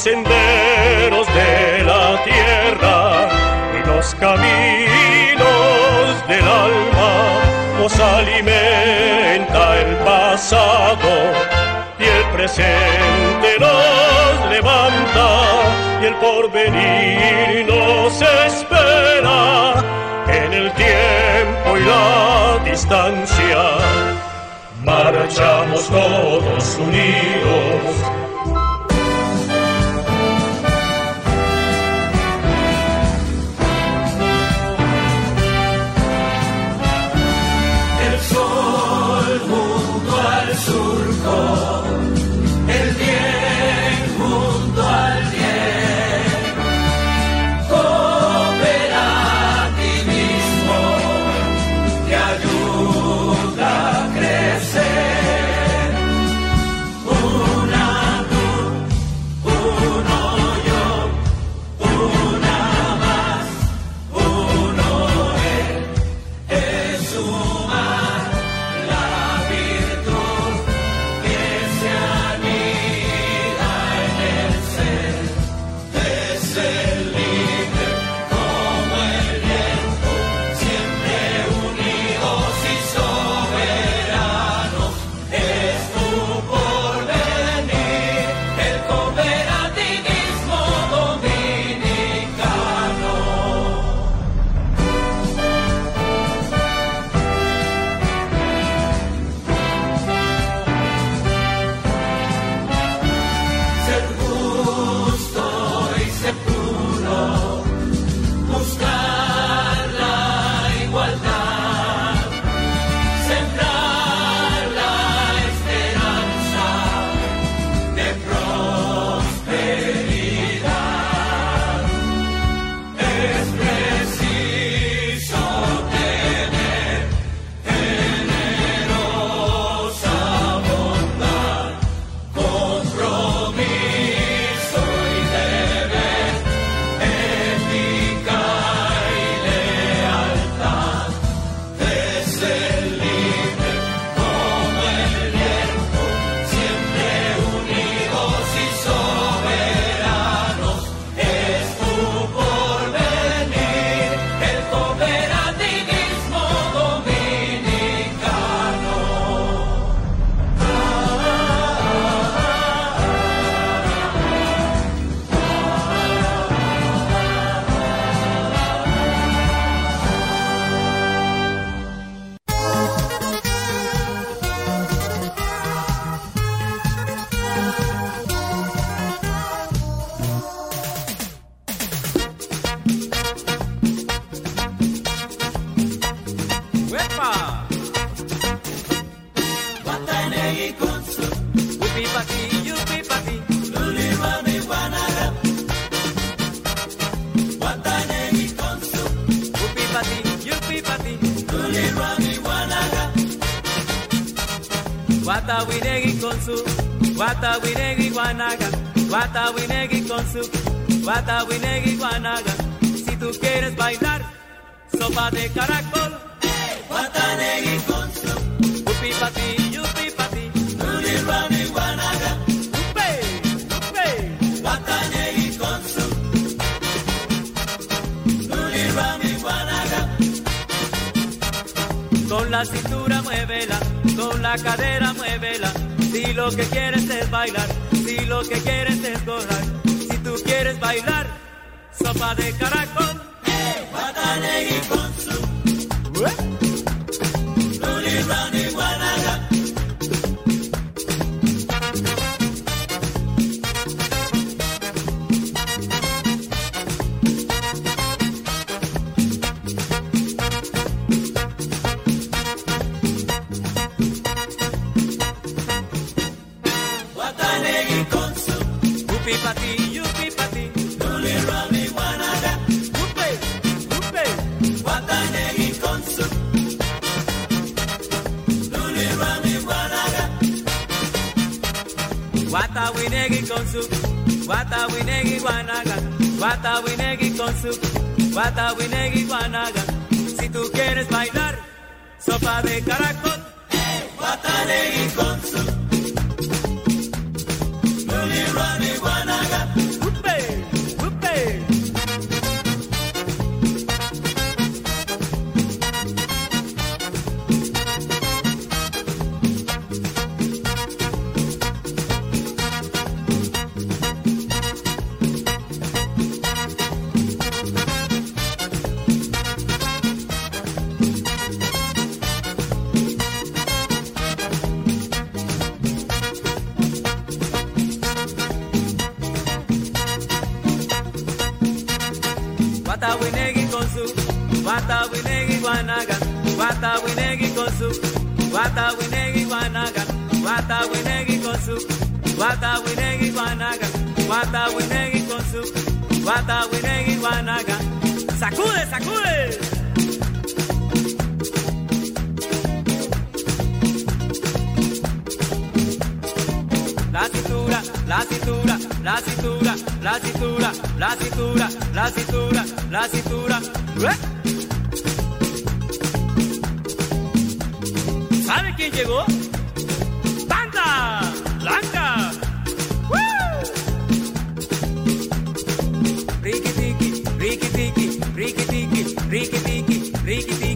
senderos de la tierra y los caminos del alma nos alimenta el pasado y el presente nos levanta y el porvenir nos espera en el tiempo y la distancia. Marchamos todos unidos la cintura muévela, con la cadera muévela. Si lo que quieres es bailar, si lo que quieres es gozar, si tú quieres bailar, sopa de caracol. Watanegi con su Luli bata winegi konzu bata winegi wanaga bata winegi konzu bata winegi wanaga bata winegi konzu bata winegi wanaga bata winegi konzu bata winegi wanaga sacude sacude la cintura la cintura. La cintura, la cintura, la cintura, la cintura, la cintura. ¡Ué! ¿Sabe quién llegó? ¡Banda! ¡Blanca! ¡Woo! Ricky tiki, Ricky tiki, Ricky tiki, Ricky tiki, Ricky tiki, Ricky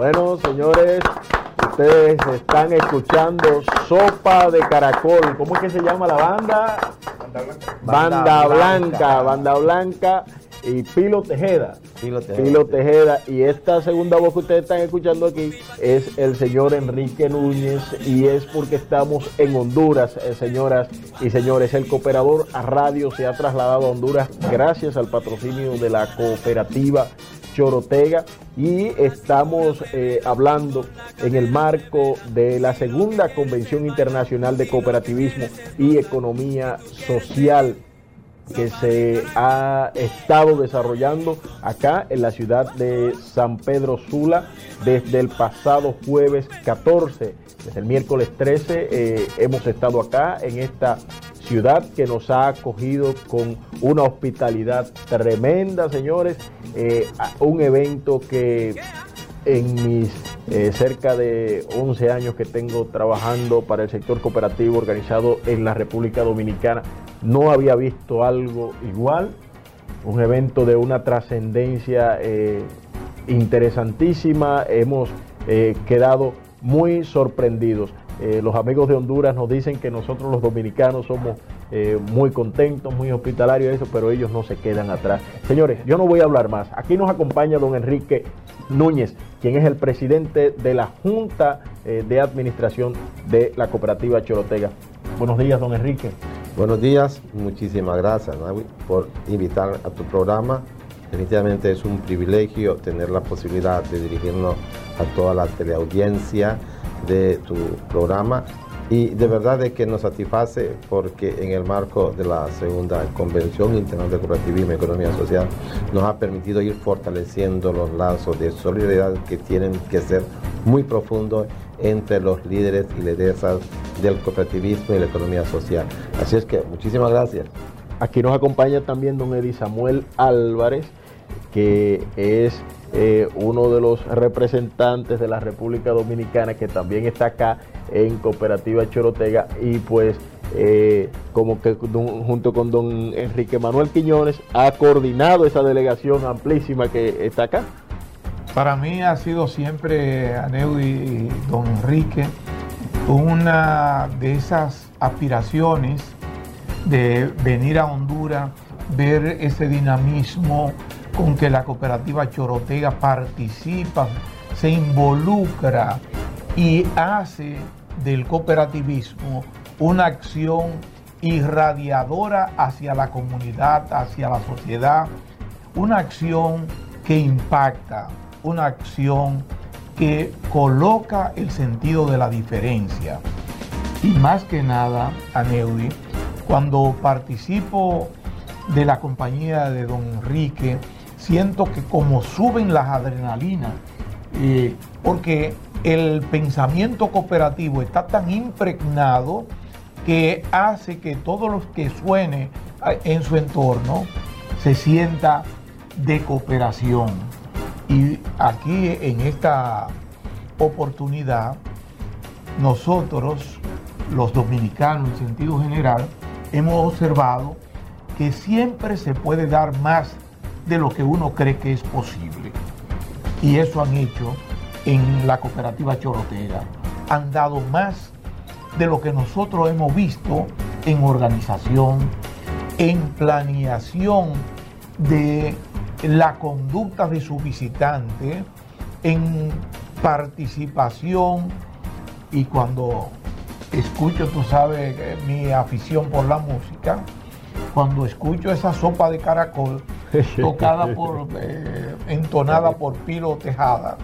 Bueno, señores, ustedes están escuchando Sopa de Caracol. ¿Cómo es que se llama la banda? Banda Blanca, Banda Blanca y Pilo Tejeda. Pilo Tejeda. Pilo Tejeda. Y esta segunda voz que ustedes están escuchando aquí es el señor Enrique Núñez y es porque estamos en Honduras, eh, señoras y señores. El cooperador a radio se ha trasladado a Honduras gracias al patrocinio de la cooperativa Chorotega y estamos eh, hablando en el marco de la segunda Convención Internacional de Cooperativismo y Economía Social que se ha estado desarrollando acá en la ciudad de San Pedro Sula desde el pasado jueves 14. Desde el miércoles 13 eh, hemos estado acá en esta ciudad que nos ha acogido con una hospitalidad tremenda, señores. Eh, un evento que en mis eh, cerca de 11 años que tengo trabajando para el sector cooperativo organizado en la República Dominicana, no había visto algo igual. Un evento de una trascendencia eh, interesantísima. Hemos quedado muy sorprendidos. Eh, los amigos de Honduras nos dicen que nosotros los dominicanos somos eh, muy contentos, muy hospitalarios, eso, pero ellos no se quedan atrás. Señores, yo no voy a hablar más. Aquí nos acompaña don Enrique Núñez, quien es el presidente de la Junta eh, de Administración de la Cooperativa Chorotega. Buenos días, don Enrique. Buenos días, muchísimas gracias por invitar a tu programa. Definitivamente es un privilegio tener la posibilidad de dirigirnos a toda la teleaudiencia de tu programa y de verdad de que nos satisface porque en el marco de la segunda Convención Internacional de Cooperativismo y Economía Social nos ha permitido ir fortaleciendo los lazos de solidaridad que tienen que ser muy profundos entre los líderes y lideresas del cooperativismo y la economía social. Así es que muchísimas gracias. Aquí nos acompaña también don Eddie Samuel Álvarez, que es eh, uno de los representantes de la República Dominicana que también está acá en Cooperativa Chorotega y pues eh, como que junto con don Enrique Manuel Quiñones ha coordinado esa delegación amplísima que está acá. Para mí ha sido siempre, Aneudi y don Enrique, una de esas aspiraciones de venir a Honduras, ver ese dinamismo con que la cooperativa Chorotega participa, se involucra y hace del cooperativismo una acción irradiadora hacia la comunidad, hacia la sociedad, una acción que impacta, una acción que coloca el sentido de la diferencia. Y más que nada, Aneudi, cuando participo de la compañía de don Enrique, siento que como suben las adrenalinas, eh, porque el pensamiento cooperativo está tan impregnado que hace que todos los que suene eh, en su entorno se sienta de cooperación. Y aquí en esta oportunidad, nosotros, los dominicanos en sentido general, hemos observado que siempre se puede dar más de lo que uno cree que es posible. Y eso han hecho en la cooperativa Chorotega. Han dado más de lo que nosotros hemos visto en organización, en planeación de la conducta de su visitante, en participación y cuando escucho, tú sabes, eh, mi afición por la música, cuando escucho esa sopa de caracol tocada por, eh, entonada por Pilo Tejada,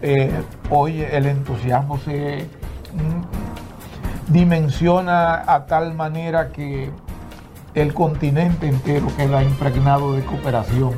eh, oye, el entusiasmo se mm, dimensiona a tal manera que el continente entero queda impregnado de cooperación.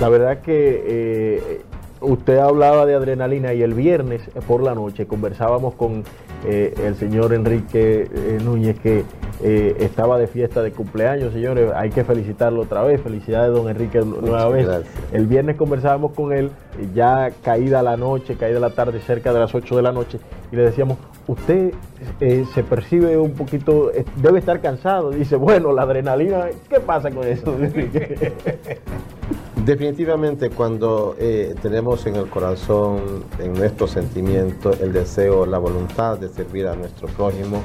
La verdad que eh, usted hablaba de adrenalina y el viernes por la noche conversábamos con el señor Enrique Núñez que eh, estaba de fiesta de cumpleaños, señores. Hay que felicitarlo otra vez. Felicidades, don Enrique, nueva vez. El viernes conversábamos con él, ya caída la noche, caída la tarde, cerca de las 8 de la noche, y le decíamos, usted eh, se percibe un poquito, eh, debe estar cansado. Dice, bueno, la adrenalina, ¿qué pasa con eso? Definitivamente cuando eh, tenemos en el corazón, en nuestro sentimiento, el deseo, la voluntad de servir a nuestro prójimo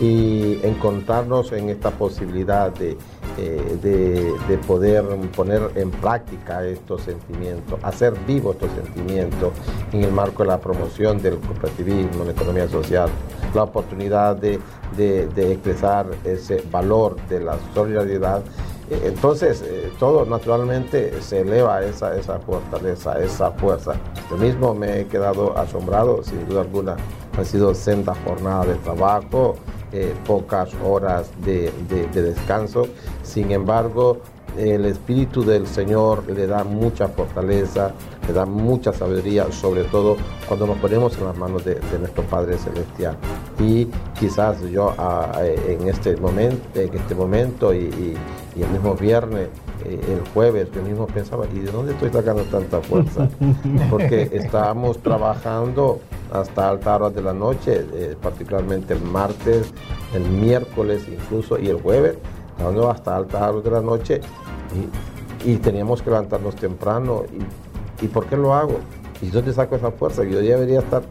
y encontrarnos en esta posibilidad de, eh, de- de poder poner en práctica estos sentimientos, hacer vivo estos sentimientos en el marco de la promoción del cooperativismo, la economía social, la oportunidad de, de- expresar ese valor de la solidaridad eh, Entonces, eh, todo naturalmente se eleva esa, esa fortaleza, esa fuerza. Yo mismo me he quedado asombrado, sin duda alguna. Han sido sendas jornadas de trabajo, eh, pocas horas de, de- de descanso. Sin embargo, el Espíritu del Señor le da mucha fortaleza, le da mucha sabiduría, sobre todo cuando nos ponemos en las manos de, de nuestro Padre Celestial. Y quizás yo ah, eh, en este momento, en este momento y, y- y el mismo viernes, eh, el jueves, yo mismo pensaba, ¿y de dónde estoy sacando tanta fuerza? Porque estábamos trabajando hasta altas horas de la noche, eh, particularmente el martes, el miércoles incluso y el jueves, trabajando hasta altas horas de la noche y, teníamos que levantarnos temprano. Y, ¿Y por qué lo hago? ¿Y dónde saco esa fuerza? Yo debería estar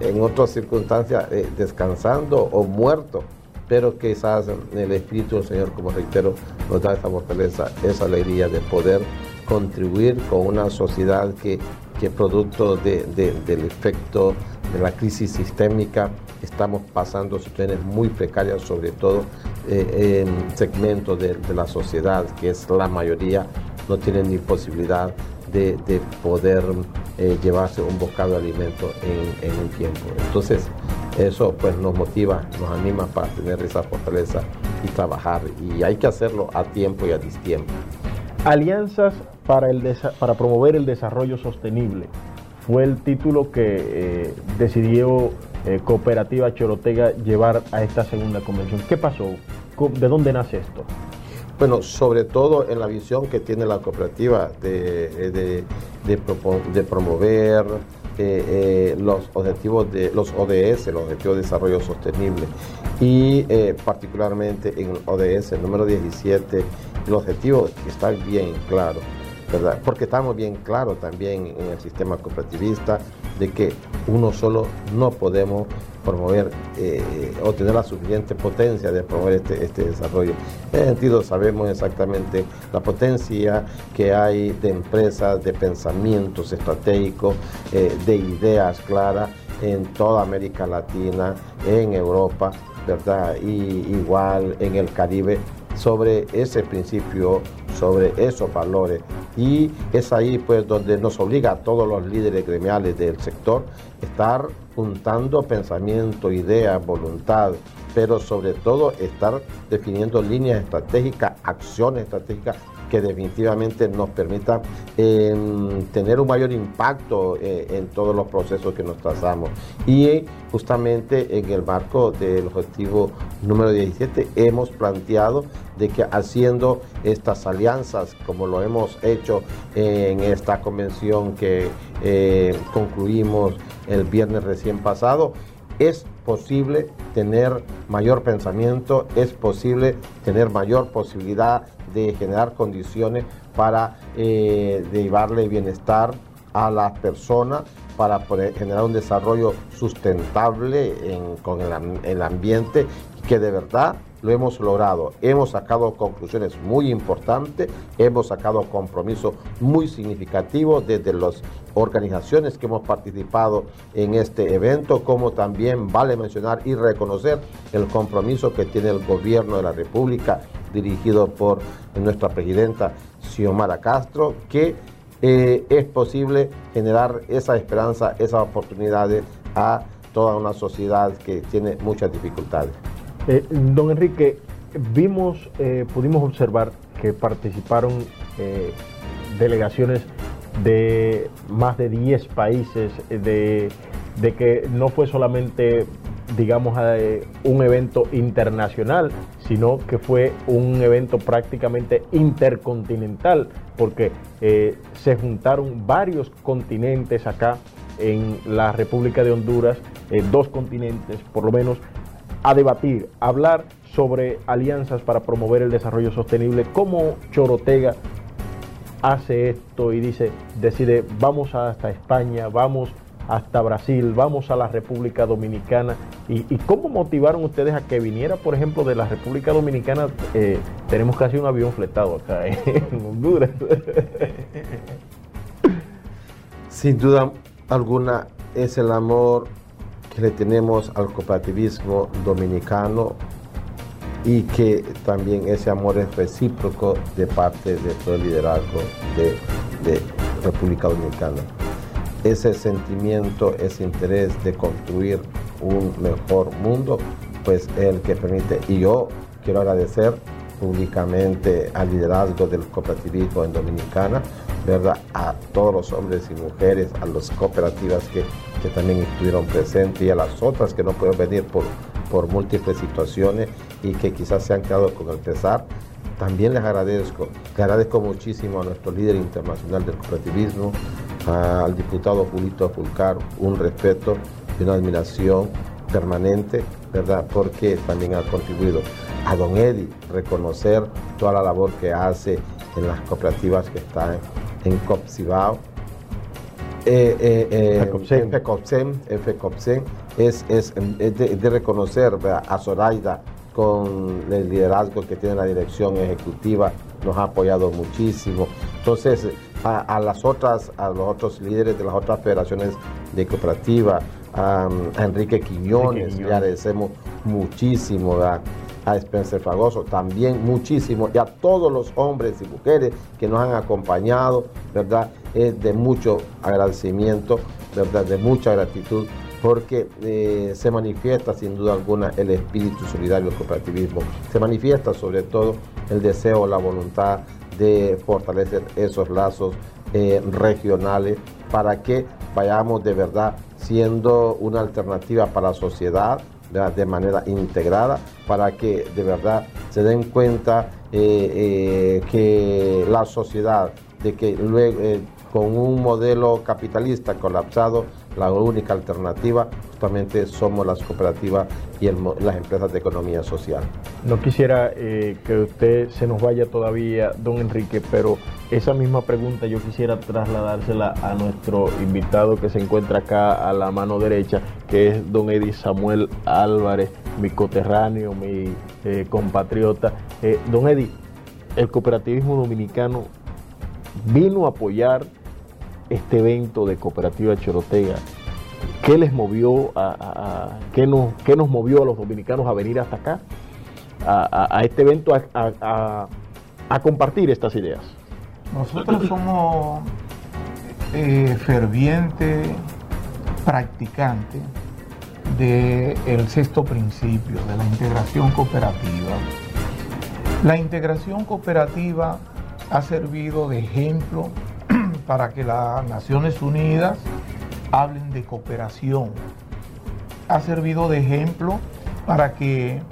en otras circunstancias eh, descansando o muerto, pero quizás el Espíritu del Señor, como reitero, nos da esa fortaleza, esa alegría de poder contribuir con una sociedad que, que producto de- de- del efecto de la crisis sistémica estamos pasando situaciones muy precarias, sobre todo eh, en segmentos de, de la sociedad, que es la mayoría, no tienen ni posibilidad de, de poder eh, llevarse un bocado de alimento en, en un tiempo. Entonces, eso pues nos motiva, nos anima para tener esa fortaleza y trabajar. Y hay que hacerlo a tiempo y a distiempo. Alianzas para, el para promover el desarrollo sostenible fue el título que eh, decidió eh, Cooperativa Chorotega llevar a esta segunda convención. ¿Qué pasó? ¿Cómo- ¿De dónde nace esto? Bueno, sobre todo en la visión que tiene la cooperativa de, de, de de promover eh, eh, los objetivos de los ODS, los Objetivos de Desarrollo Sostenible, y eh, particularmente en el ODS número 17, el objetivo está bien claro. Porque estamos bien claros también en el sistema cooperativista de que uno solo no podemos promover eh, o tener la suficiente potencia de promover este, este desarrollo. En ese sentido sabemos exactamente la potencia que hay de empresas, de pensamientos estratégicos, eh, de ideas claras en toda América Latina, en Europa, ¿verdad? Y igual en el Caribe sobre ese principio, sobre esos valores. Y es ahí pues donde nos obliga a todos los líderes gremiales del sector estar juntando pensamiento, ideas, voluntad, pero sobre todo estar definiendo líneas estratégicas, acciones estratégicas que definitivamente nos permitan eh, tener un mayor impacto eh, en todos los procesos que nos trazamos. Y justamente en el marco del objetivo número 17 hemos planteado de que haciendo estas alianzas, como lo hemos hecho en esta convención que eh, concluimos el viernes recién pasado, es posible tener mayor pensamiento, es posible tener mayor posibilidad de generar condiciones para eh, llevarle bienestar a las personas, para generar un desarrollo sustentable en- con el ambiente que de verdad lo hemos logrado. Hemos sacado conclusiones muy importantes, hemos sacado compromisos muy significativos desde las organizaciones que hemos participado en este evento, como también vale mencionar y reconocer el compromiso que tiene el gobierno de la República dirigido por nuestra presidenta Xiomara Castro, que eh, es posible generar esa esperanza, esas oportunidades a toda una sociedad que tiene muchas dificultades. Eh, don Enrique, vimos, eh, pudimos observar que participaron delegaciones de más de 10 países, de que no fue solamente, digamos, eh, un evento internacional, sino que fue un evento prácticamente intercontinental, porque eh, se juntaron varios continentes acá en la República de Honduras, eh, dos continentes por lo menos, a debatir, a hablar sobre alianzas para promover el desarrollo sostenible, cómo Chorotega hace esto y dice, decide, vamos hasta España, vamos hasta Brasil, vamos a la República Dominicana. ¿Y, cómo motivaron ustedes a que viniera, por ejemplo, de la República Dominicana? Eh, tenemos casi un avión fletado acá en Honduras. Sin duda alguna es el amor que le tenemos al cooperativismo dominicano y que también ese amor es recíproco de parte de todo el liderazgo de, de República Dominicana. Ese sentimiento, ese interés de construir un mejor mundo, pues es el que permite. Y yo quiero agradecer públicamente al liderazgo del cooperativismo en Dominicana, ¿verdad? A todos los hombres y mujeres, a las cooperativas que, que también estuvieron presentes y a las otras que no pueden venir por, por múltiples situaciones y que quizás se han quedado con el pesar. También les agradezco, le agradezco muchísimo a nuestro líder internacional del cooperativismo, al diputado Julito Fulcar, un respeto y una admiración permanente, ¿verdad? Porque también ha contribuido a don Eddie reconocer toda la labor que hace en las cooperativas que están en Copsibao. Eh, eh, eh, es, es, es de, de reconocer ¿verdad? a Zoraida con el liderazgo que tiene la dirección ejecutiva, nos ha apoyado muchísimo. Entonces, a, a las otras, a los otros líderes de las otras federaciones de cooperativa, a, a Enrique Quiñones, le agradecemos muchísimo, ¿verdad? a Spencer Fragoso, también muchísimo, y a todos los hombres y mujeres que nos han acompañado, ¿verdad? Es de mucho agradecimiento, ¿verdad? De mucha gratitud, porque eh, se manifiesta sin duda alguna el espíritu solidario del cooperativismo, se manifiesta sobre todo el deseo, la voluntad de fortalecer esos lazos eh, regionales para que vayamos de verdad siendo una alternativa para la sociedad, de manera integrada para que de verdad se den cuenta eh, eh, que la sociedad, de que luego con un modelo capitalista colapsado, la única alternativa justamente somos las cooperativas y las empresas de economía social. No quisiera eh, que usted se nos vaya todavía, don Enrique, pero esa misma pregunta yo quisiera trasladársela a nuestro invitado que se encuentra acá a la mano derecha, que es don Eddie Samuel Álvarez, mi coterráneo, mi eh, compatriota. Eh, don Eddie, el cooperativismo dominicano vino a apoyar este evento de Cooperativa Chorotega. ¿Qué les movió a, qué nos, qué nos movió a los dominicanos a venir hasta acá? a, este evento a compartir estas ideas. Nosotros somos eh, fervientes practicantes del sexto principio, de la integración cooperativa. La integración cooperativa ha servido de ejemplo para que las Naciones Unidas hablen de cooperación. Ha servido de ejemplo para que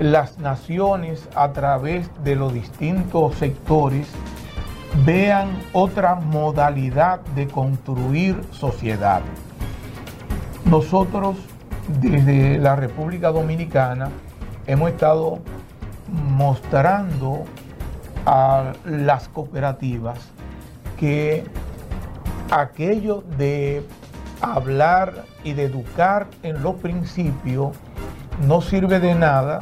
las naciones a través de los distintos sectores vean otra modalidad de construir sociedad. Nosotros desde la República Dominicana hemos estado mostrando a las cooperativas que aquello de hablar y de educar en los principios no sirve de nada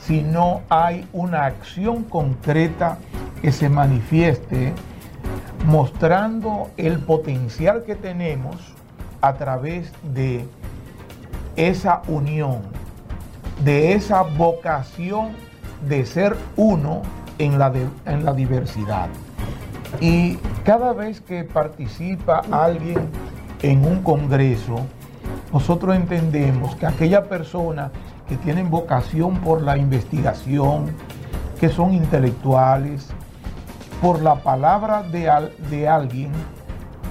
si no hay una acción concreta que se manifieste mostrando el potencial que tenemos a través de esa unión, de esa vocación de ser uno en la, en la diversidad. Y cada vez que participa alguien en un congreso, nosotros entendemos que aquella persona que tienen vocación por la investigación, que son intelectuales, por la palabra de, al- de alguien,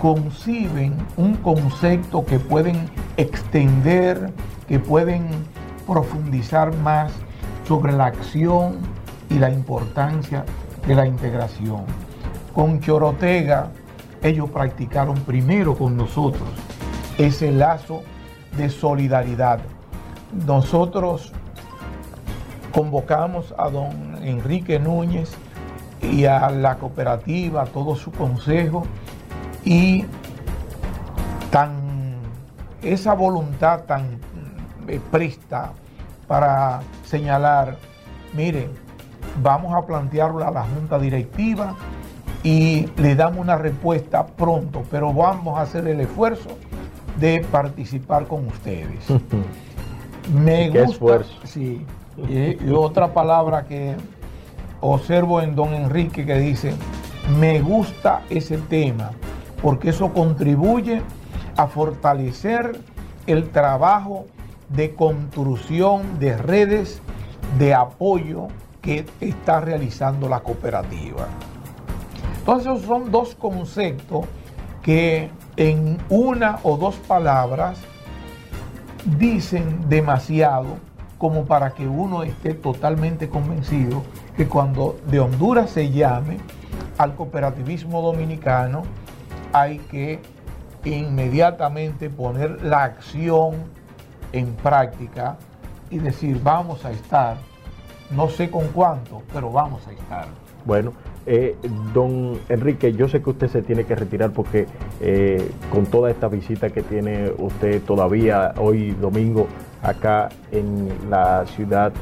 conciben un concepto que pueden extender, que pueden profundizar más sobre la acción y la importancia de la integración. Con Chorotega, ellos practicaron primero con nosotros ese lazo de solidaridad. Nosotros convocamos a don Enrique Núñez y a la cooperativa, a todo su consejo, y tan esa voluntad tan eh, presta para señalar, mire, vamos a plantearlo a la junta directiva y le damos una respuesta pronto, pero vamos a hacer el esfuerzo de participar con ustedes. Me Qué gusta, esfuerzo. sí. Y, y otra palabra que observo en don Enrique que dice, me gusta ese tema, porque eso contribuye a fortalecer el trabajo de construcción de redes de apoyo que está realizando la cooperativa. Entonces esos son dos conceptos que en una o dos palabras dicen demasiado como para que uno esté totalmente convencido que cuando de Honduras se llame al cooperativismo dominicano hay que inmediatamente poner la acción en práctica y decir vamos a estar, no sé con cuánto, pero vamos a estar. Bueno, eh, don Enrique, yo sé que usted se tiene que retirar porque eh, con toda esta visita que tiene usted todavía hoy domingo acá en la ciudad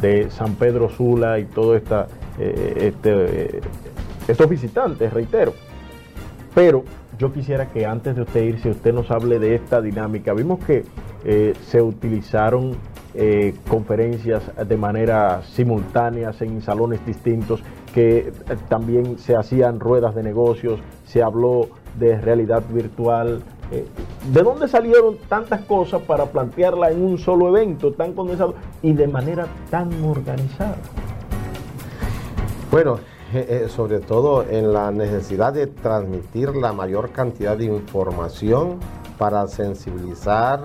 de San Pedro Sula y todo esta, eh, este, estos visitantes, reitero. Pero yo quisiera que antes de usted irse, usted nos hable de esta dinámica. Vimos que se utilizaron conferencias de manera simultánea en salones distintos, que eh, también se hacían ruedas de negocios, se habló de realidad virtual. Eh, ¿De dónde salieron tantas cosas para plantearla en un solo evento tan condensado y de manera tan organizada? Bueno, eh, sobre todo en la necesidad de transmitir la mayor cantidad de información para sensibilizar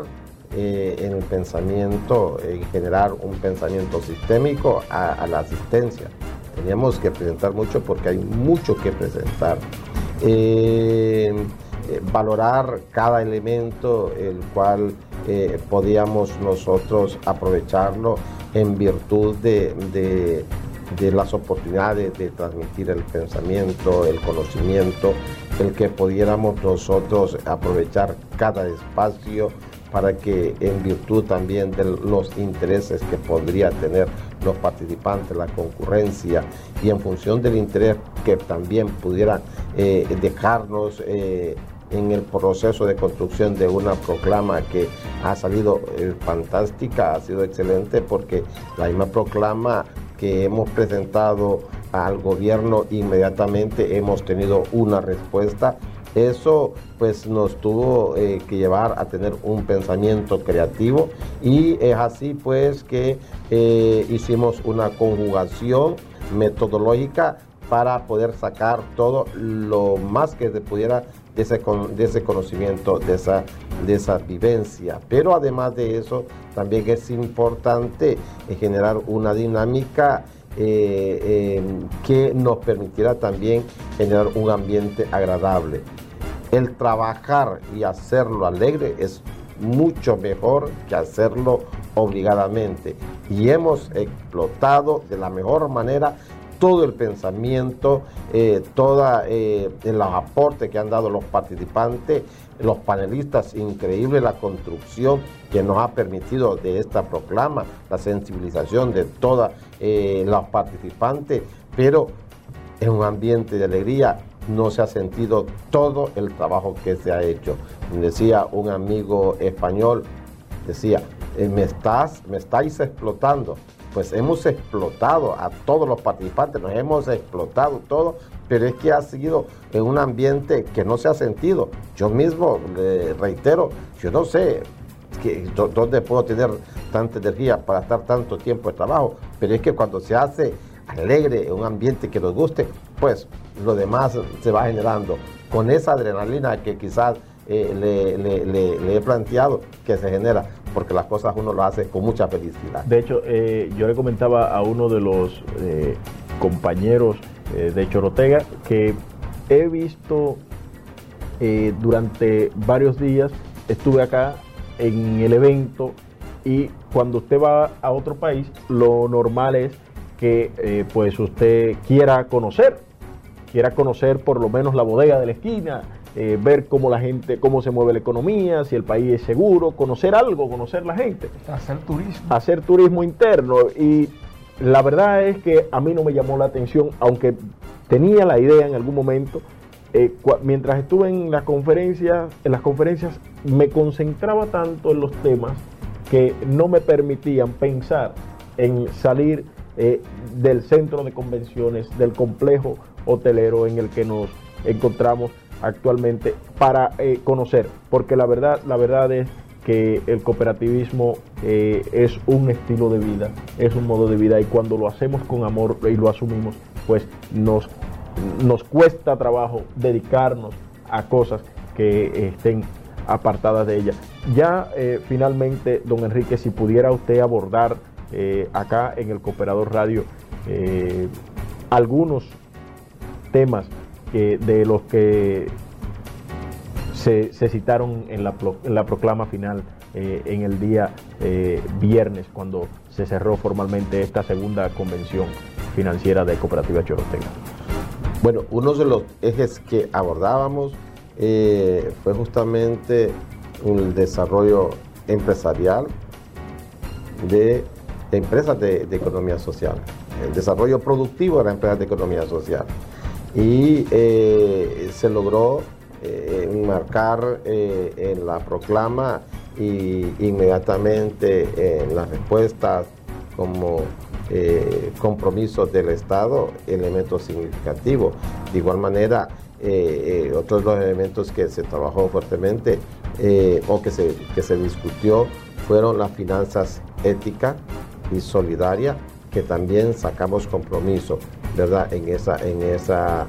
en el pensamiento, en generar un pensamiento sistémico a la asistencia. Teníamos que presentar mucho porque hay mucho que presentar. Eh, valorar cada elemento el cual eh, podíamos nosotros aprovecharlo en virtud de- de las oportunidades de transmitir el pensamiento, el conocimiento, el que pudiéramos nosotros aprovechar cada espacio para que en virtud también de los intereses que podría tener los participantes, la concurrencia y en función del interés que también pudiera eh, dejarnos eh, en el proceso de construcción de una proclama que ha salido eh, fantástica, ha sido excelente porque la misma proclama que hemos presentado al gobierno inmediatamente hemos tenido una respuesta eso pues nos tuvo eh, que llevar a tener un pensamiento creativo y es así pues que eh, hicimos una conjugación metodológica para poder sacar todo lo más que se pudiera de ese, de ese conocimiento, de esa, de vivencia. Pero además de eso, también es importante eh, generar una dinámica que nos permitiera también generar un ambiente agradable. El trabajar y hacerlo alegre es mucho mejor que hacerlo obligadamente. Y hemos explotado de la mejor manera todo el pensamiento, eh, toda eh, los aportes que han dado los participantes, los panelistas, increíble la construcción que nos ha permitido de esta proclama, la sensibilización de todos los participantes, pero en un ambiente de alegría no se ha sentido todo el trabajo que se ha hecho. Decía un amigo español, decía, "Eh, me, estás, me estáis explotando. Pues hemos explotado a todos los participantes, nos hemos explotado todo, pero es que ha sido en un ambiente que no se ha sentido. Yo mismo le reitero, yo no sé dónde puedo tener tanta energía para estar tanto tiempo de trabajo, pero es que cuando se hace alegre, un ambiente que nos guste, pues lo demás se va generando. Con esa adrenalina que quizás eh, le- le he planteado que se genera, porque las cosas uno lo hace con mucha felicidad. De hecho, eh, yo le comentaba a uno de los eh, compañeros eh, de Chorotega que he visto eh, durante varios días, estuve acá en el evento y cuando usted va a otro país, lo normal es que eh, pues usted quiera conocer, quiera conocer por lo menos la bodega de la esquina, eh, ver cómo la gente, cómo se mueve la economía, si el país es seguro, conocer algo, conocer la gente Hacer turismo. hacer turismo interno y la verdad es que a mí no me llamó la atención, aunque tenía la idea en algún momento. eh, mientras estuve en las conferencias, en las conferencias me concentraba tanto en los temas que no me permitían pensar en salir eh, del centro de convenciones, del complejo hotelero en el que nos encontramos actualmente para eh, conocer, porque la verdad, la verdad es que el cooperativismo eh, es un estilo de vida, es un modo de vida y cuando lo hacemos con amor y lo asumimos, pues nos, nos cuesta trabajo dedicarnos a cosas que estén apartadas de ella. Ya finalmente, don Enrique, si pudiera usted abordar eh, acá en el Cooperador Radio eh, algunos temas de los que se, citaron en la, proclama final eh, en el día viernes, cuando se cerró formalmente esta segunda convención financiera de Cooperativa Chorotega. Bueno, uno de los ejes que abordábamos fue justamente el desarrollo empresarial de empresas de, de economía social, el desarrollo productivo de las empresas de economía social. Y eh, se logró eh, enmarcar eh, en la proclama y inmediatamente en las respuestas como eh, compromisos del Estado, elementos significativos. De igual manera, otros de los elementos que se trabajó fuertemente o que se, que se discutió fueron las finanzas éticas y solidarias, que también sacamos compromiso, ¿verdad? En esa, en esa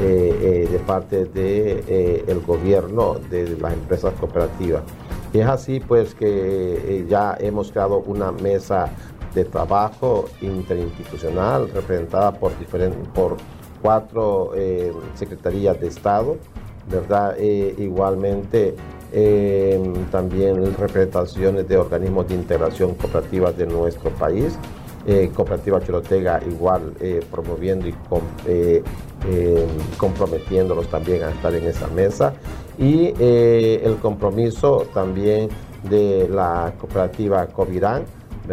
eh, eh, de parte del de, eh, el gobierno de las empresas cooperativas. Y es así pues que ya hemos creado una mesa de trabajo interinstitucional representada por, diferentes, por cuatro secretarías de Estado, ¿verdad? Igualmente eh, también representaciones de organismos de integración cooperativa de nuestro país. Eh, Cooperativa Chorotega igual eh, promoviendo y com- comprometiéndolos también a estar en esa mesa. Y el compromiso también de la cooperativa Covirán,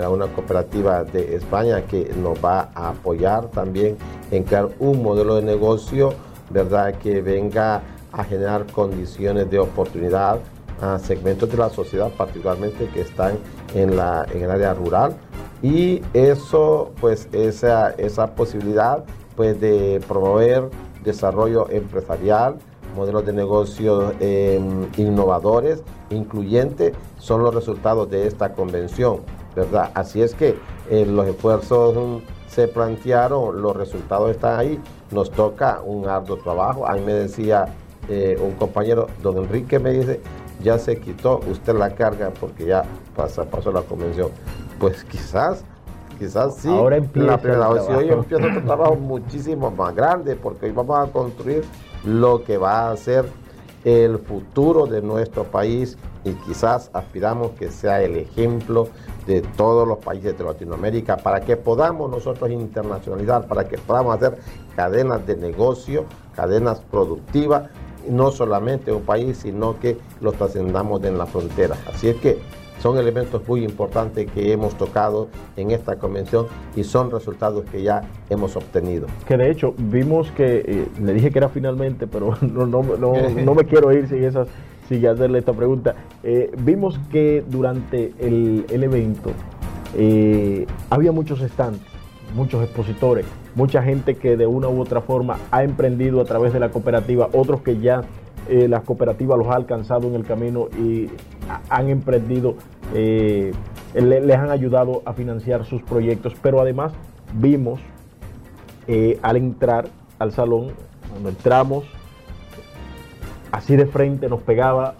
una cooperativa de España que nos va a apoyar también en crear un modelo de negocio ¿verdad? que venga a generar condiciones de oportunidad a segmentos de la sociedad, particularmente que están en, la, en el área rural. Y eso, pues, esa, esa posibilidad pues, de promover desarrollo empresarial, modelos de negocio eh, innovadores, incluyentes, son los resultados de esta convención, ¿verdad? Así es que eh, los esfuerzos se plantearon, los resultados están ahí, nos toca un arduo trabajo. A mí me decía eh, un compañero, don Enrique me dice, ya se quitó usted la carga porque ya pasa, pasó la convención. Pues quizás, quizás sí. Ahora empieza la. Si hoy empieza otro trabajo muchísimo más grande porque hoy vamos a construir lo que va a ser el futuro de nuestro país y quizás aspiramos que sea el ejemplo de todos los países de Latinoamérica para que podamos nosotros internacionalizar, para que podamos hacer cadenas de negocio, cadenas productivas, no solamente un país, sino que los trascendamos en la frontera. Así es que son elementos muy importantes que hemos tocado en esta convención y son resultados que ya hemos obtenido. Que de hecho vimos que, eh, le dije que era finalmente, pero no, no, no, no me quiero ir sin, esas, sin hacerle esta pregunta. Eh, vimos que durante el, el evento eh, había muchos stands, muchos expositores, mucha gente que de una u otra forma ha emprendido a través de la cooperativa, otros que ya eh, las cooperativas los ha alcanzado en el camino y ha- han emprendido, eh, le- les han ayudado a financiar sus proyectos, pero además vimos eh, al entrar al salón, cuando entramos, así de frente nos pegaba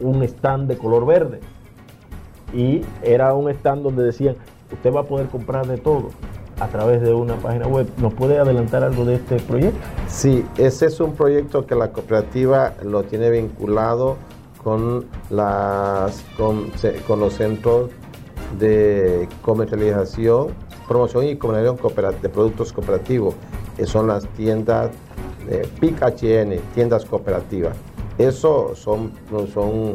un stand de color verde. Y era un stand donde decían, usted va a poder comprar de todo a través de una página web. ¿Nos puede adelantar algo de este proyecto? Sí, ese es un proyecto que la cooperativa lo tiene vinculado con, las, con, los centros de comercialización, promoción y comercialización de productos cooperativos, que son las tiendas eh, tiendas cooperativas. Eso son, son,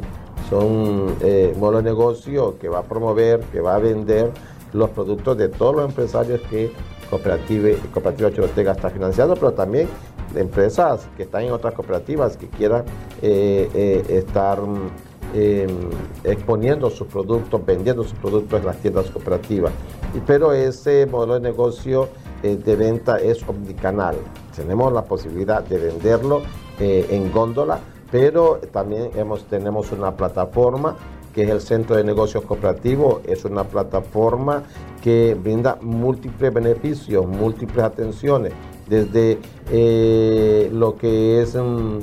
son eh, modelos de negocio que va a promover, que va a vender los productos de todos los empresarios que Cooperativa, Cooperativa está financiando, pero también de empresas que están en otras cooperativas que quieran eh, eh, estar eh, exponiendo sus productos, vendiendo sus productos en las tiendas cooperativas. Pero ese modelo de negocio eh, de venta es omnicanal. Tenemos la posibilidad de venderlo en góndola, pero también hemos, tenemos una plataforma que es el Centro de Negocios Cooperativos. Es una plataforma que brinda múltiples beneficios, múltiples atenciones, desde eh, lo que es mm,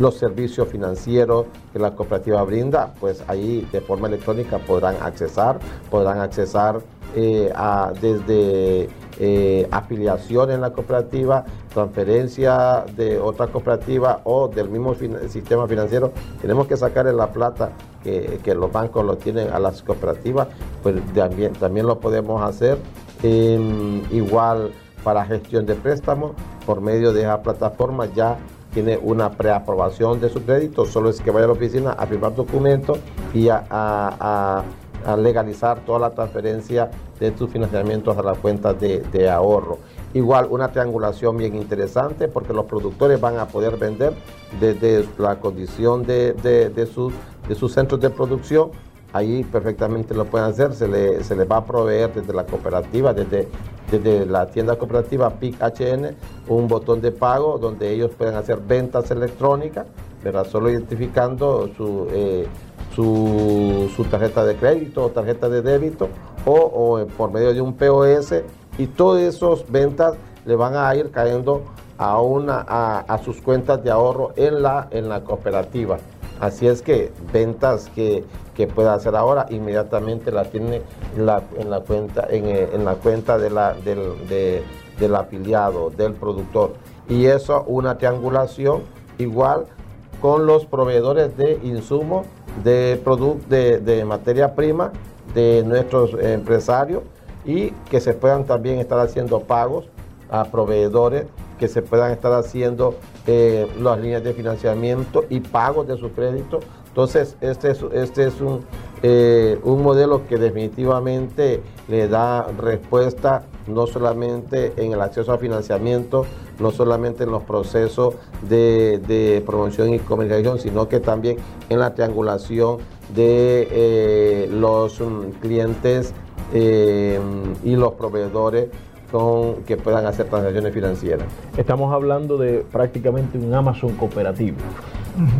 los servicios financieros que la cooperativa brinda, pues ahí de forma electrónica podrán accesar, podrán accesar eh, a- desde eh, afiliación en la cooperativa, transferencia de otra cooperativa o del mismo sistema financiero. Tenemos que sacar en la plata que, los bancos lo tienen a las cooperativas, pues también, también lo podemos hacer. Em, igual para gestión de préstamos por medio de esa plataforma ya tiene una preaprobación de su crédito, solo es que vaya a la oficina a firmar documentos y a legalizar toda la transferencia de sus financiamientos a la cuenta de, de ahorro. Igual una triangulación bien interesante porque los productores van a poder vender desde la condición de, de, de sus, de sus centros de producción ahí perfectamente lo pueden hacer, se, le, se les va a proveer desde la cooperativa, desde, desde la tienda cooperativa PIC HN, un botón de pago donde ellos pueden hacer ventas electrónicas, ¿verdad? Solo identificando su, eh, su, su tarjeta de crédito o tarjeta de débito o, o por medio de un POS y todas esas ventas le van a ir cayendo a, una, a, a sus cuentas de ahorro en la, en la cooperativa. Así es que ventas que, que pueda hacer ahora inmediatamente la tiene en la, en la cuenta, en, eh, en la cuenta de la, del, de- del afiliado, del productor. Y eso una triangulación igual con los proveedores de insumos, de, de, de materia prima, de nuestros empresarios y que se puedan también estar haciendo pagos a proveedores, que se puedan estar haciendo eh, las líneas de financiamiento y pagos de sus créditos. Entonces, este es, este es un, eh, un modelo que definitivamente le da respuesta no solamente en el acceso a financiamiento, no solamente en los procesos de, de promoción y comunicación, sino que también en la triangulación de eh, los mm, clientes eh, y los proveedores con, que puedan hacer transacciones financieras. Estamos hablando de prácticamente un Amazon cooperativo.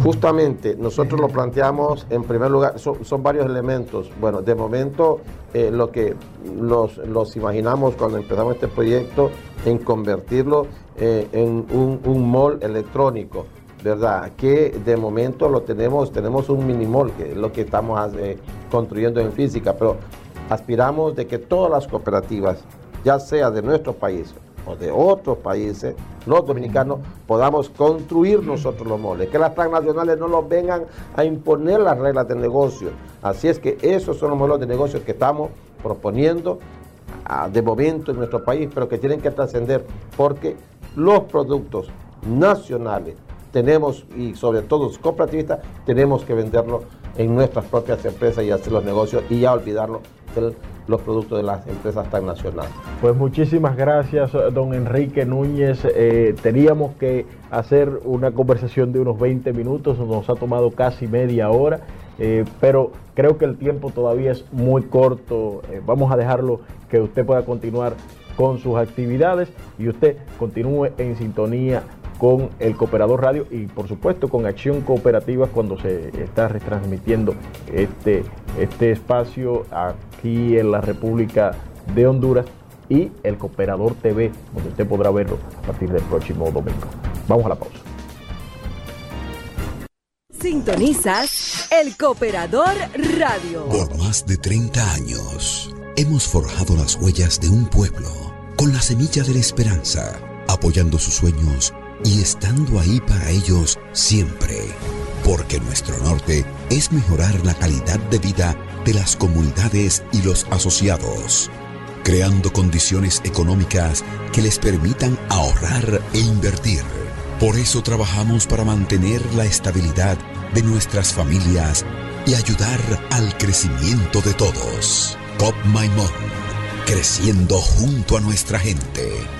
Justamente, nosotros lo planteamos en primer lugar, son, son varios elementos. Bueno, de momento eh, lo que los, los imaginamos cuando empezamos este proyecto en convertirlo eh, en un, un mall electrónico, ¿verdad? Que de momento lo tenemos, tenemos un mini mall, que es lo que estamos eh, construyendo en física, pero aspiramos de que todas las cooperativas, ya sea de nuestro país o de otros países, los dominicanos, podamos construir nosotros los moles, que las transnacionales no nos vengan a imponer las reglas de negocio. Así es que esos son los modelos de negocio que estamos proponiendo ah, de momento en nuestro país, pero que tienen que trascender porque los productos nacionales tenemos, y sobre todo los cooperativistas, tenemos que venderlos en nuestras propias empresas y hacer los negocios y ya olvidarnos de los productos de las empresas transnacionales. Pues muchísimas gracias, don Enrique Núñez. Eh, teníamos que hacer una conversación de unos 20 minutos, nos ha tomado casi media hora, eh, pero creo que el tiempo todavía es muy corto. Eh, vamos a dejarlo que usted pueda continuar con sus actividades y usted continúe en sintonía con el Cooperador Radio y por supuesto con Acción Cooperativa cuando se está retransmitiendo este, este espacio aquí en la República de Honduras y el Cooperador TV, donde usted podrá verlo a partir del próximo domingo. Vamos a la pausa. Sintonizas El Cooperador Radio. Por más de 30 años, hemos forjado las huellas de un pueblo con la semilla de la esperanza, apoyando sus sueños y estando ahí para ellos siempre. Porque nuestro norte es mejorar la calidad de vida de las comunidades y los asociados, creando condiciones económicas que les permitan ahorrar e invertir. Por eso trabajamos para mantener la estabilidad de nuestras familias y ayudar al crecimiento de todos. COP Maimón, creciendo junto a nuestra gente.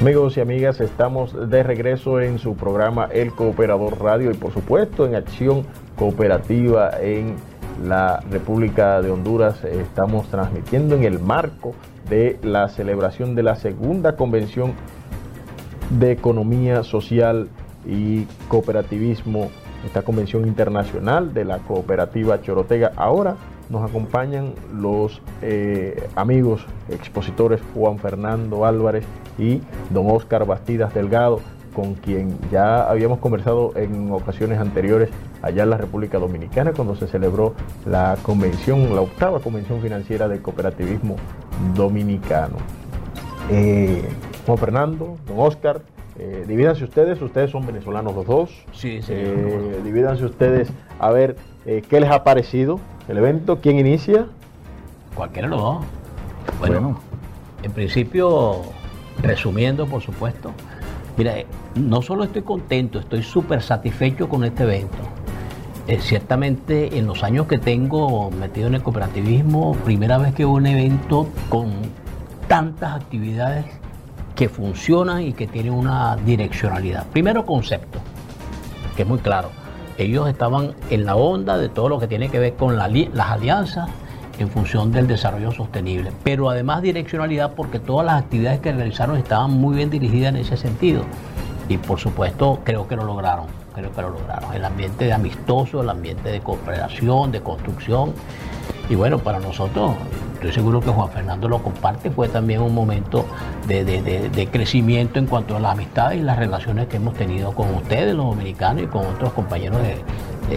Amigos y amigas, estamos de regreso en su programa El Cooperador Radio y por supuesto en acción cooperativa en la República de Honduras. Estamos transmitiendo en el marco de la celebración de la segunda convención de economía social y cooperativismo, esta convención internacional de la cooperativa Chorotega. Ahora nos acompañan los eh, amigos expositores Juan Fernando Álvarez y don Oscar Bastidas Delgado, con quien ya habíamos conversado en ocasiones anteriores allá en la República Dominicana cuando se celebró la convención, la octava convención financiera del cooperativismo dominicano. Eh, Juan Fernando, don Oscar, eh, divídanse ustedes, ustedes son venezolanos los dos. Sí, sí. Eh, divídanse ustedes a ver eh, qué les ha parecido el evento, quién inicia. Cualquiera de los dos. Bueno, en principio, resumiendo, por supuesto, mira, eh, no solo estoy contento, estoy súper satisfecho con este evento. Eh, ciertamente, en los años que tengo metido en el cooperativismo, primera vez que hubo un evento con tantas actividades que funcionan y que tienen una direccionalidad. Primero, concepto, que es muy claro. Ellos estaban en la onda de todo lo que tiene que ver con las alianzas en función del desarrollo sostenible, pero además direccionalidad porque todas las actividades que realizaron estaban muy bien dirigidas en ese sentido. Y por supuesto creo que lo lograron, creo que lo lograron. El ambiente de amistoso, el ambiente de cooperación, de construcción. Y bueno, para nosotros, estoy seguro que Juan Fernando lo comparte, fue también un momento de, de- de- crecimiento en cuanto a las amistades y las relaciones que hemos tenido con ustedes, los dominicanos, y con otros compañeros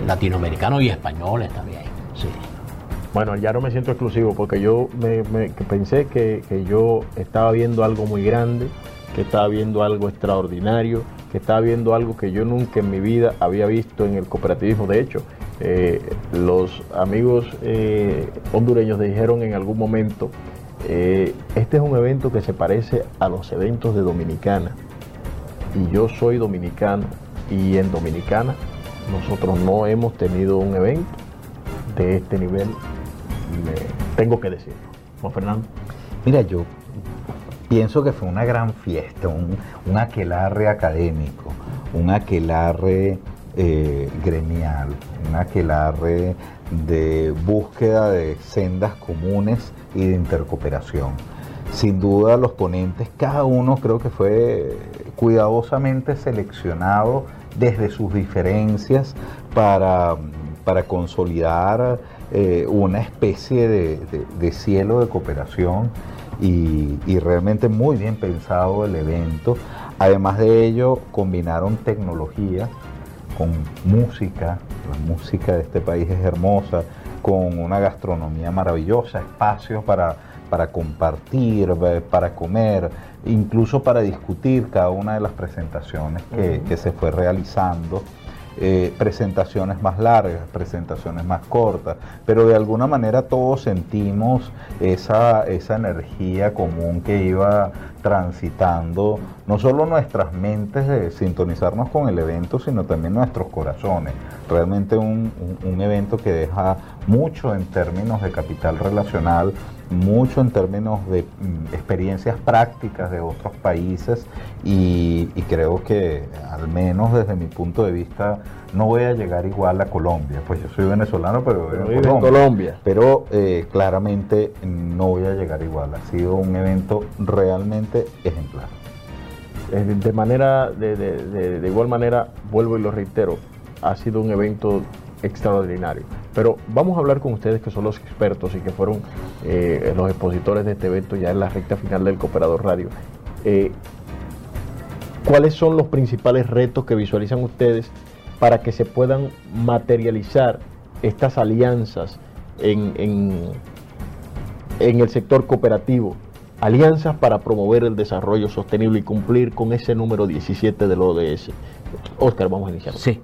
latinoamericanos y españoles también. Sí. Bueno, ya no me siento exclusivo porque yo me, pensé que, que yo estaba viendo algo muy grande, que estaba viendo algo extraordinario, que estaba viendo algo que yo nunca en mi vida había visto en el cooperativismo. De hecho, eh, los amigos eh, hondureños dijeron en algún momento, eh, este es un evento que se parece a los eventos de Dominicana. Y yo soy dominicano y en Dominicana nosotros no hemos tenido un evento de este nivel, tengo que decirlo. Juan Fernando. Mira, yo pienso que fue una gran fiesta, un, aquelarre académico, un aquelarre gremial, un aquelarre de búsqueda de sendas comunes y de intercooperación. Sin duda los ponentes, cada uno creo que fue cuidadosamente seleccionado desde sus diferencias para, para consolidar eh, una especie de, cielo de cooperación y, y realmente muy bien pensado el evento. Además de ello, combinaron tecnología con música, la música de este país es hermosa, con una gastronomía maravillosa, espacios para, para compartir, para comer, incluso para discutir cada una de las presentaciones que, que se fue realizando. Eh, presentaciones más largas, presentaciones más cortas, pero de alguna manera todos sentimos esa, esa energía común que iba transitando no solo nuestras mentes de sintonizarnos con el evento, sino también nuestros corazones. Realmente un, un- un evento que deja mucho en términos de capital relacional, mucho en términos de mm, experiencias prácticas de otros países y, y creo que al menos desde mi punto de vista no voy a llegar igual a Colombia, pues yo soy venezolano pero en Colombia, pero eh, claramente no voy a llegar igual, ha sido un evento realmente ejemplar. De manera, de, de- de- de igual manera, vuelvo y lo reitero, ha sido un evento extraordinario. Pero vamos a hablar con ustedes que son los expertos y que fueron eh, los expositores de este evento ya en la recta final del Cooperador Radio. Eh, ¿Cuáles son los principales retos que visualizan ustedes para que se puedan materializar estas alianzas en, en- en el sector cooperativo? Alianzas para promover el desarrollo sostenible y cumplir con ese número 17 del ODS. Oscar, vamos a iniciar. Sí.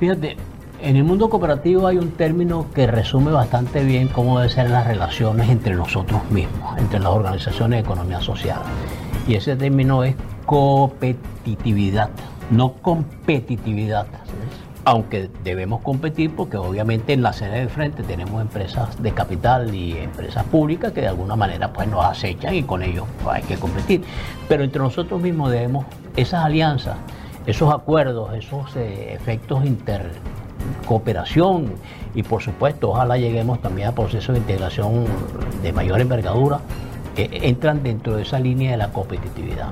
Fíjate, en el mundo cooperativo hay un término que resume bastante bien cómo deben ser las relaciones entre nosotros mismos, entre las organizaciones de economía social. Y ese término es competitividad, no competitividad. Aunque debemos competir porque obviamente en la sede de frente tenemos empresas de capital y empresas públicas que de alguna manera pues nos acechan y con ellos pues, hay que competir. Pero entre nosotros mismos debemos esas alianzas, esos acuerdos, esos eh, efectos inter cooperación y por supuesto ojalá lleguemos también a procesos de integración de mayor envergadura que entran dentro de esa línea de la competitividad.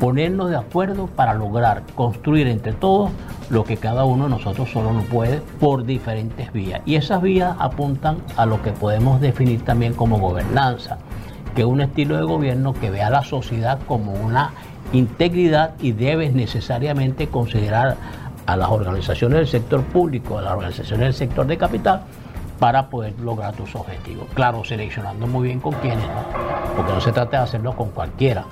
Ponernos de acuerdo para lograr construir entre todos lo que cada uno de nosotros solo no puede por diferentes vías. Y esas vías apuntan a lo que podemos definir también como gobernanza, que es un estilo de gobierno que ve a la sociedad como una integridad y debe necesariamente considerar a las organizaciones del sector público, a las organizaciones del sector de capital, para poder lograr tus objetivos. Claro, seleccionando muy bien con quiénes, porque no se trata de hacerlo con cualquiera.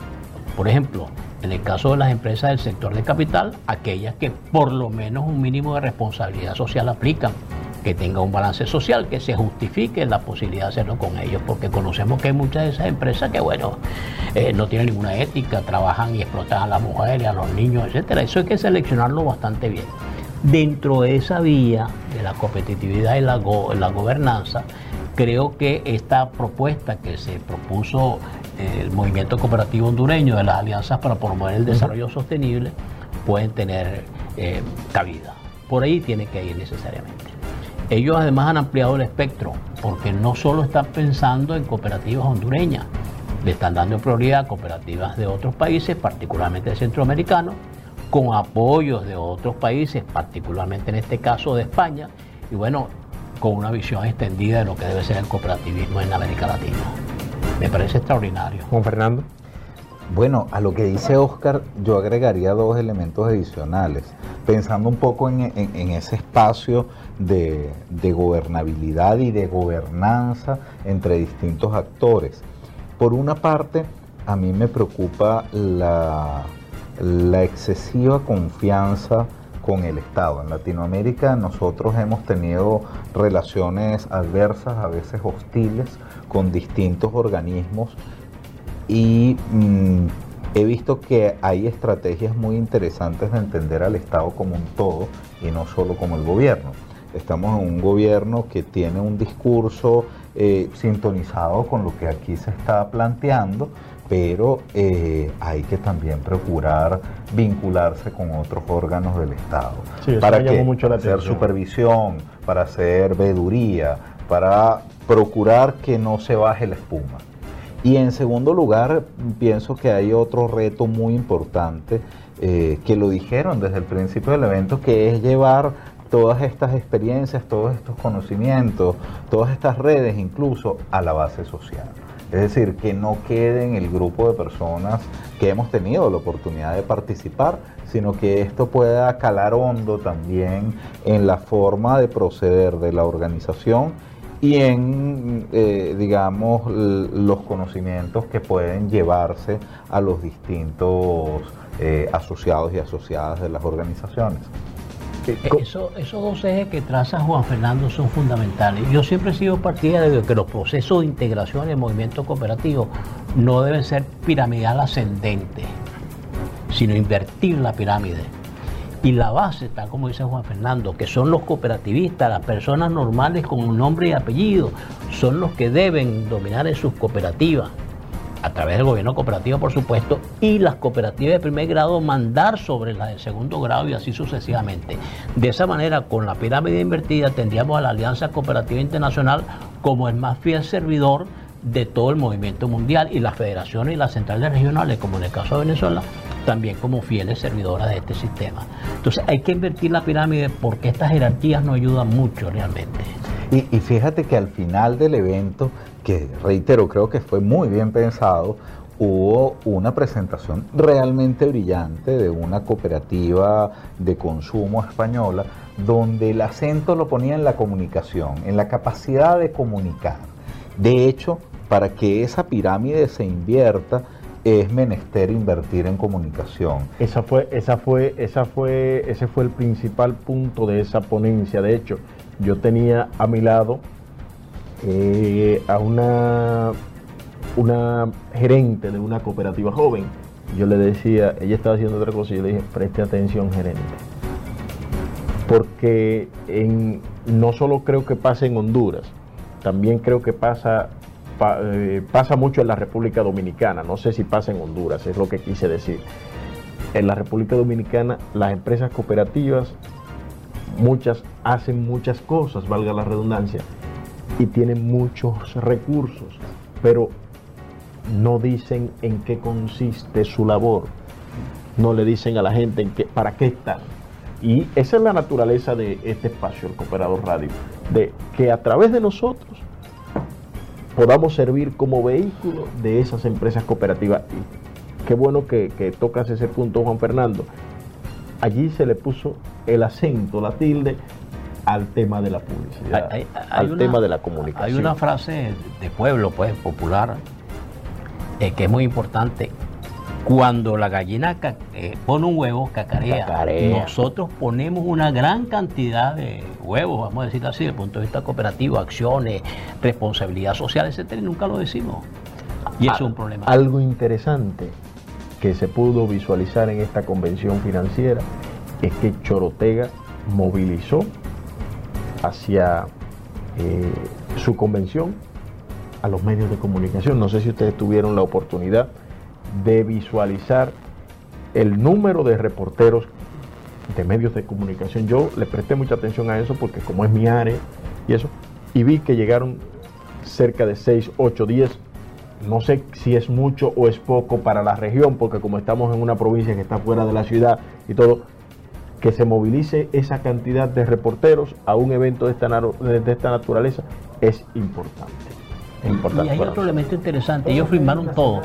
Por ejemplo, en el caso de las empresas del sector de capital, aquellas que por lo menos un mínimo de responsabilidad social aplican, que tenga un balance social, que se justifique la posibilidad de hacerlo con ellos, porque conocemos que hay muchas de esas empresas que, bueno, eh, no tienen ninguna ética, trabajan y explotan a las mujeres, a los niños, etcétera. Eso hay que seleccionarlo bastante bien. Dentro de esa vía de la competitividad y la, la gobernanza, creo que esta propuesta que se propuso eh, el movimiento cooperativo hondureño de las alianzas para promover el desarrollo sostenible pueden tener eh, cabida. Por ahí tiene que ir necesariamente. Ellos además han ampliado el espectro porque no solo están pensando en cooperativas hondureñas, le están dando prioridad a cooperativas de otros países, particularmente centroamericanos, con apoyos de otros países, particularmente en este caso de España, y bueno, con una visión extendida de lo que debe ser el cooperativismo en América Latina. Me parece extraordinario. Juan Fernando. Bueno, a lo que dice Oscar, yo agregaría dos elementos adicionales, pensando un poco en, ese espacio de, gobernabilidad y de gobernanza entre distintos actores. Por una parte, a mí me preocupa la, la excesiva confianza con el Estado. En Latinoamérica nosotros hemos tenido relaciones adversas, a veces hostiles, con distintos organismos y mm, he visto que hay estrategias muy interesantes de entender al Estado como un todo y no solo como el gobierno. Estamos en un gobierno que tiene un discurso eh, sintonizado con lo que aquí se está planteando, pero eh, hay que también procurar vincularse con otros órganos del Estado para hacer supervisión, para hacer veeduría, para procurar que no se baje la espuma. Y en segundo lugar, pienso que hay otro reto muy importante eh, que lo dijeron desde el principio del evento, que es llevar todas estas experiencias, todos estos conocimientos, todas estas redes incluso a la base social. Es decir, que no quede en el grupo de personas que hemos tenido la oportunidad de participar, sino que esto pueda calar hondo también en la forma de proceder de la organización y en, eh, digamos, los conocimientos que pueden llevarse a los distintos eh, asociados y asociadas de las organizaciones. Eh, eso, esos dos ejes que traza Juan Fernando son fundamentales. Yo siempre he sido partidario de que los procesos de integración en el movimiento cooperativo no deben ser piramidal ascendente, sino invertir la pirámide y la base, tal como dice Juan Fernando, que son los cooperativistas, las personas normales con un nombre y apellido, son los que deben dominar en sus cooperativas, a través del gobierno cooperativo, por supuesto, y las cooperativas de primer grado mandar sobre las de segundo grado y así sucesivamente. De esa manera, con la pirámide invertida, tendríamos a la Alianza Cooperativa Internacional como el más fiel servidor de todo el movimiento mundial y las federaciones y las centrales regionales, como en el caso de Venezuela, también como fieles servidoras de este sistema. Entonces hay que invertir la pirámide porque estas jerarquías no ayudan mucho realmente. Y, fíjate que al final del evento, que reitero, creo que fue muy bien pensado, hubo una presentación realmente brillante de una cooperativa de consumo española donde el acento lo ponía en la comunicación, en la capacidad de comunicar. De hecho, para que esa pirámide se invierta, es menester invertir en comunicación. Esa fue, esa fue, esa fue, ese fue el principal punto de esa ponencia. De hecho, yo tenía a mi lado eh, a una, una gerente de una cooperativa joven. Yo le decía, ella estaba haciendo otra cosa y yo le dije, preste atención gerente. Porque no solo creo que pasa en Honduras, también creo que pasa, eh, pasa mucho en la República Dominicana. No sé si pasa en Honduras, es lo que quise decir. En la República Dominicana las empresas cooperativas, muchas hacen muchas cosas, valga la redundancia, y tienen muchos recursos, pero no dicen en qué consiste su labor, no le dicen a la gente en qué, para qué están. Y esa es la naturaleza de este espacio, el Cooperador Radio, de que a través de nosotros podamos servir como vehículo de esas empresas cooperativas. Y qué bueno que, que tocas ese punto, Juan Fernando. Allí se le puso el acento, la tilde, al tema de la publicidad, Hay- hay- hay al una- tema de la comunicación. Hay una frase de pueblo, pues, popular, eh, que es muy importante. Cuando la gallina eh, pone un huevo, cacarea. Cacarea. Nosotros ponemos una gran cantidad de huevos, vamos a decirlo así, desde el punto de vista cooperativo, acciones, responsabilidad social, etcétera, y nunca lo decimos. Y eso es un problema. Algo interesante que se pudo visualizar en esta convención financiera es que Chorotega movilizó hacia eh, su convención a los medios de comunicación. No sé si ustedes tuvieron la oportunidad de visualizar el número de reporteros de medios de comunicación. Yo le presté mucha atención a eso porque como es mi área y eso, y vi que llegaron cerca de 6, 8, 10 no sé si es mucho o es poco para la región, porque como estamos en una provincia que está fuera de la ciudad y todo, que se movilice esa cantidad de reporteros a un evento de esta, de esta naturaleza es importante. Es importante Y hay otro elemento interesante, ellos firmaron todo.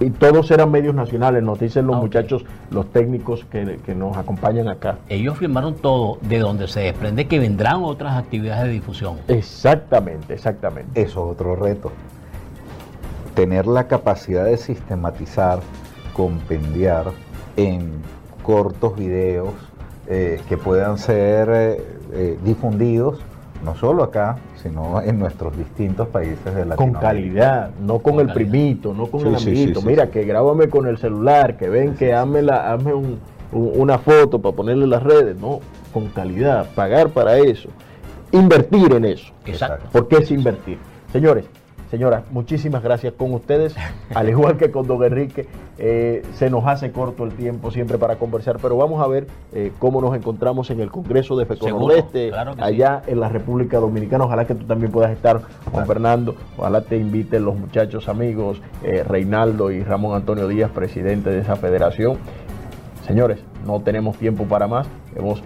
Y todos eran medios nacionales, nos dicen los muchachos, los técnicos que, que nos acompañan acá. Ellos firmaron todo, de donde se desprende que vendrán otras actividades de difusión. Exactamente, exactamente. Eso es otro reto. Tener la capacidad de sistematizar, compendiar en cortos videos eh, que puedan ser eh, eh, difundidos no solo acá, sino en nuestros distintos países de Con Latinoamérica. calidad, no con, el primito, no con Sí, el amiguito. sí, sí, Mira, que grábame con el celular, que ven que hazme, la, hazme un- un- una foto para ponerle las redes. No, con calidad, pagar para eso, invertir en eso. Exacto. ¿Por qué es invertir? Señores, señoras, muchísimas gracias con ustedes. Al igual que con Don Enrique, eh, se nos hace corto el tiempo siempre para conversar, pero vamos a ver eh, cómo nos encontramos en el Congreso de FECO Seguro, Nordeste, claro sí. allá en la República Dominicana. Ojalá que tú también puedas estar, Juan Fernando. Ojalá te inviten los muchachos amigos, eh, Reinaldo y Ramón Antonio Díaz, presidente de esa federación. Señores, no tenemos tiempo para más. Hemos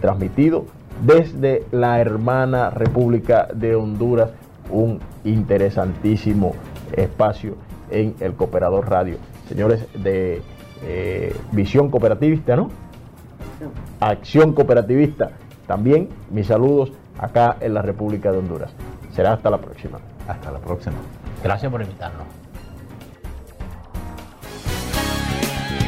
transmitido desde la hermana República de Honduras un interesantísimo espacio en el Cooperador Radio. Señores de eh, Visión Cooperativista, ¿no? Acción Cooperativista. También mis saludos acá en la República de Honduras. Será hasta la próxima. Hasta la próxima. Gracias por invitarnos.